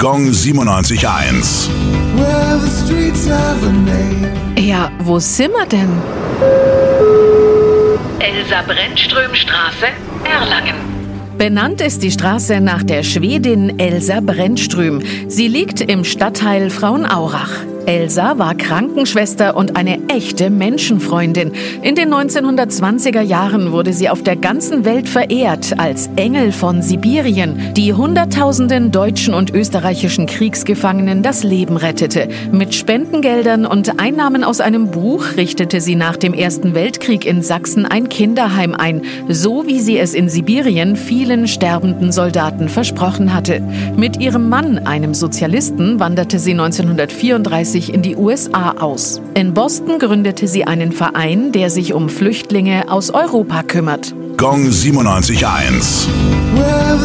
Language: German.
Gong 97.1. Well, the streets have a name. Ja, wo sind wir denn? Elsa Brennström-Straße, Erlangen. Benannt ist die Straße nach der Schwedin Elsa Brennström. Sie liegt im Stadtteil Frauenaurach. Elsa war Krankenschwester und eine echte Menschenfreundin. In den 1920er Jahren wurde sie auf der ganzen Welt verehrt als Engel von Sibirien, die Hunderttausenden deutschen und österreichischen Kriegsgefangenen das Leben rettete. Mit Spendengeldern und Einnahmen aus einem Buch richtete sie nach dem Ersten Weltkrieg in Sachsen ein Kinderheim ein, so wie sie es in Sibirien vielen sterbenden Soldaten versprochen hatte. Mit ihrem Mann, einem Sozialisten, wanderte sie 1934 in die USA aus. In Boston gründete sie einen Verein, der sich um Flüchtlinge aus Europa kümmert. Gong 97.1. Well,